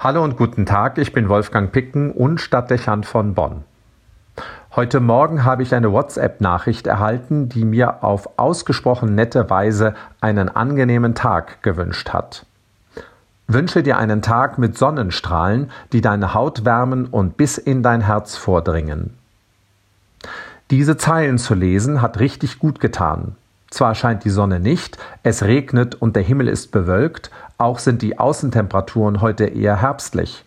Hallo und guten Tag, ich bin Wolfgang Picken und Stadtdechant von Bonn. Heute Morgen habe ich eine WhatsApp-Nachricht erhalten, die mir auf ausgesprochen nette Weise einen angenehmen Tag gewünscht hat. Wünsche dir einen Tag mit Sonnenstrahlen, die deine Haut wärmen und bis in dein Herz vordringen. Diese Zeilen zu lesen hat richtig gut getan. Zwar scheint die Sonne nicht, es regnet und der Himmel ist bewölkt, auch sind die Außentemperaturen heute eher herbstlich.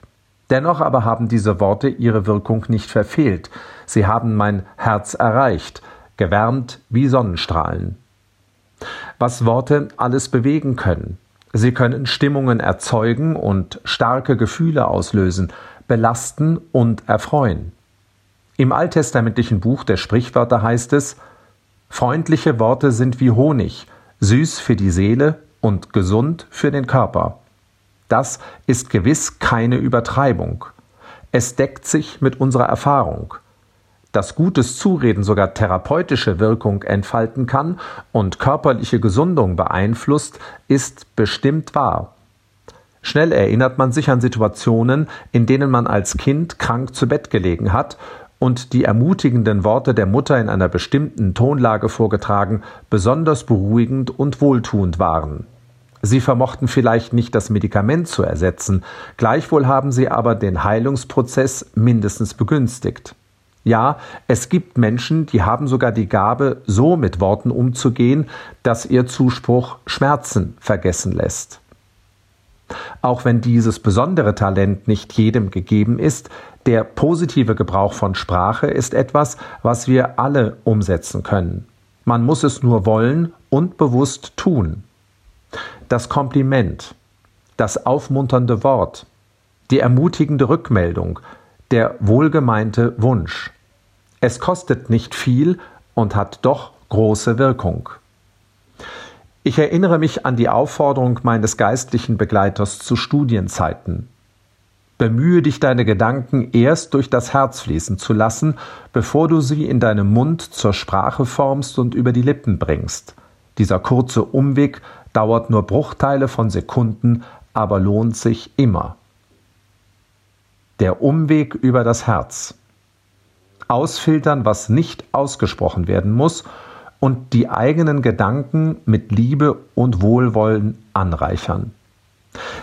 Dennoch aber haben diese Worte ihre Wirkung nicht verfehlt. Sie haben mein Herz erreicht, gewärmt wie Sonnenstrahlen. Was Worte alles bewegen können. Sie können Stimmungen erzeugen und starke Gefühle auslösen, belasten und erfreuen. Im alttestamentlichen Buch der Sprichwörter heißt es, Freundliche Worte sind wie Honig, süß für die Seele und gesund für den Körper. Das ist gewiss keine Übertreibung. Es deckt sich mit unserer Erfahrung. Dass gutes Zureden sogar therapeutische Wirkung entfalten kann und körperliche Gesundung beeinflusst, ist bestimmt wahr. Schnell erinnert man sich an Situationen, in denen man als Kind krank zu Bett gelegen hat und die ermutigenden Worte der Mutter in einer bestimmten Tonlage vorgetragen besonders beruhigend und wohltuend waren. Sie vermochten vielleicht nicht das Medikament zu ersetzen, gleichwohl haben sie aber den Heilungsprozess mindestens begünstigt. Ja, es gibt Menschen, die haben sogar die Gabe, so mit Worten umzugehen, dass ihr Zuspruch Schmerzen vergessen lässt. Auch wenn dieses besondere Talent nicht jedem gegeben ist, der positive Gebrauch von Sprache ist etwas, was wir alle umsetzen können. Man muss es nur wollen und bewusst tun. Das Kompliment, das aufmunternde Wort, die ermutigende Rückmeldung, der wohlgemeinte Wunsch. Es kostet nicht viel und hat doch große Wirkung. Ich erinnere mich an die Aufforderung meines geistlichen Begleiters zu Studienzeiten. Bemühe dich, deine Gedanken erst durch das Herz fließen zu lassen, bevor du sie in deinem Mund zur Sprache formst und über die Lippen bringst. Dieser kurze Umweg dauert nur Bruchteile von Sekunden, aber lohnt sich immer. Der Umweg über das Herz. Ausfiltern, was nicht ausgesprochen werden muss, und die eigenen Gedanken mit Liebe und Wohlwollen anreichern.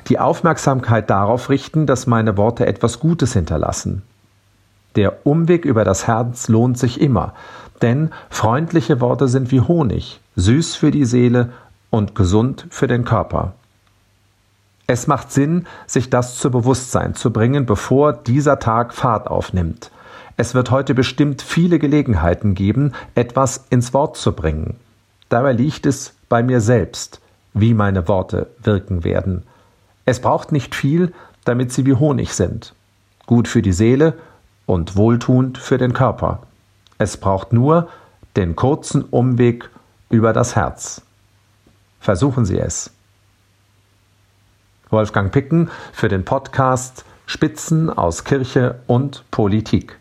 Die Aufmerksamkeit darauf richten, dass meine Worte etwas Gutes hinterlassen. Der Umweg über das Herz lohnt sich immer, denn freundliche Worte sind wie Honig, süß für die Seele und gesund für den Körper. Es macht Sinn, sich das zu Bewusstsein zu bringen, bevor dieser Tag Fahrt aufnimmt. Es wird heute bestimmt viele Gelegenheiten geben, etwas ins Wort zu bringen. Dabei liegt es bei mir selbst, wie meine Worte wirken werden. Es braucht nicht viel, damit sie wie Honig sind. Gut für die Seele und wohltuend für den Körper. Es braucht nur den kurzen Umweg über das Herz. Versuchen Sie es. Wolfgang Picken für den Podcast Spitzen aus Kirche und Politik.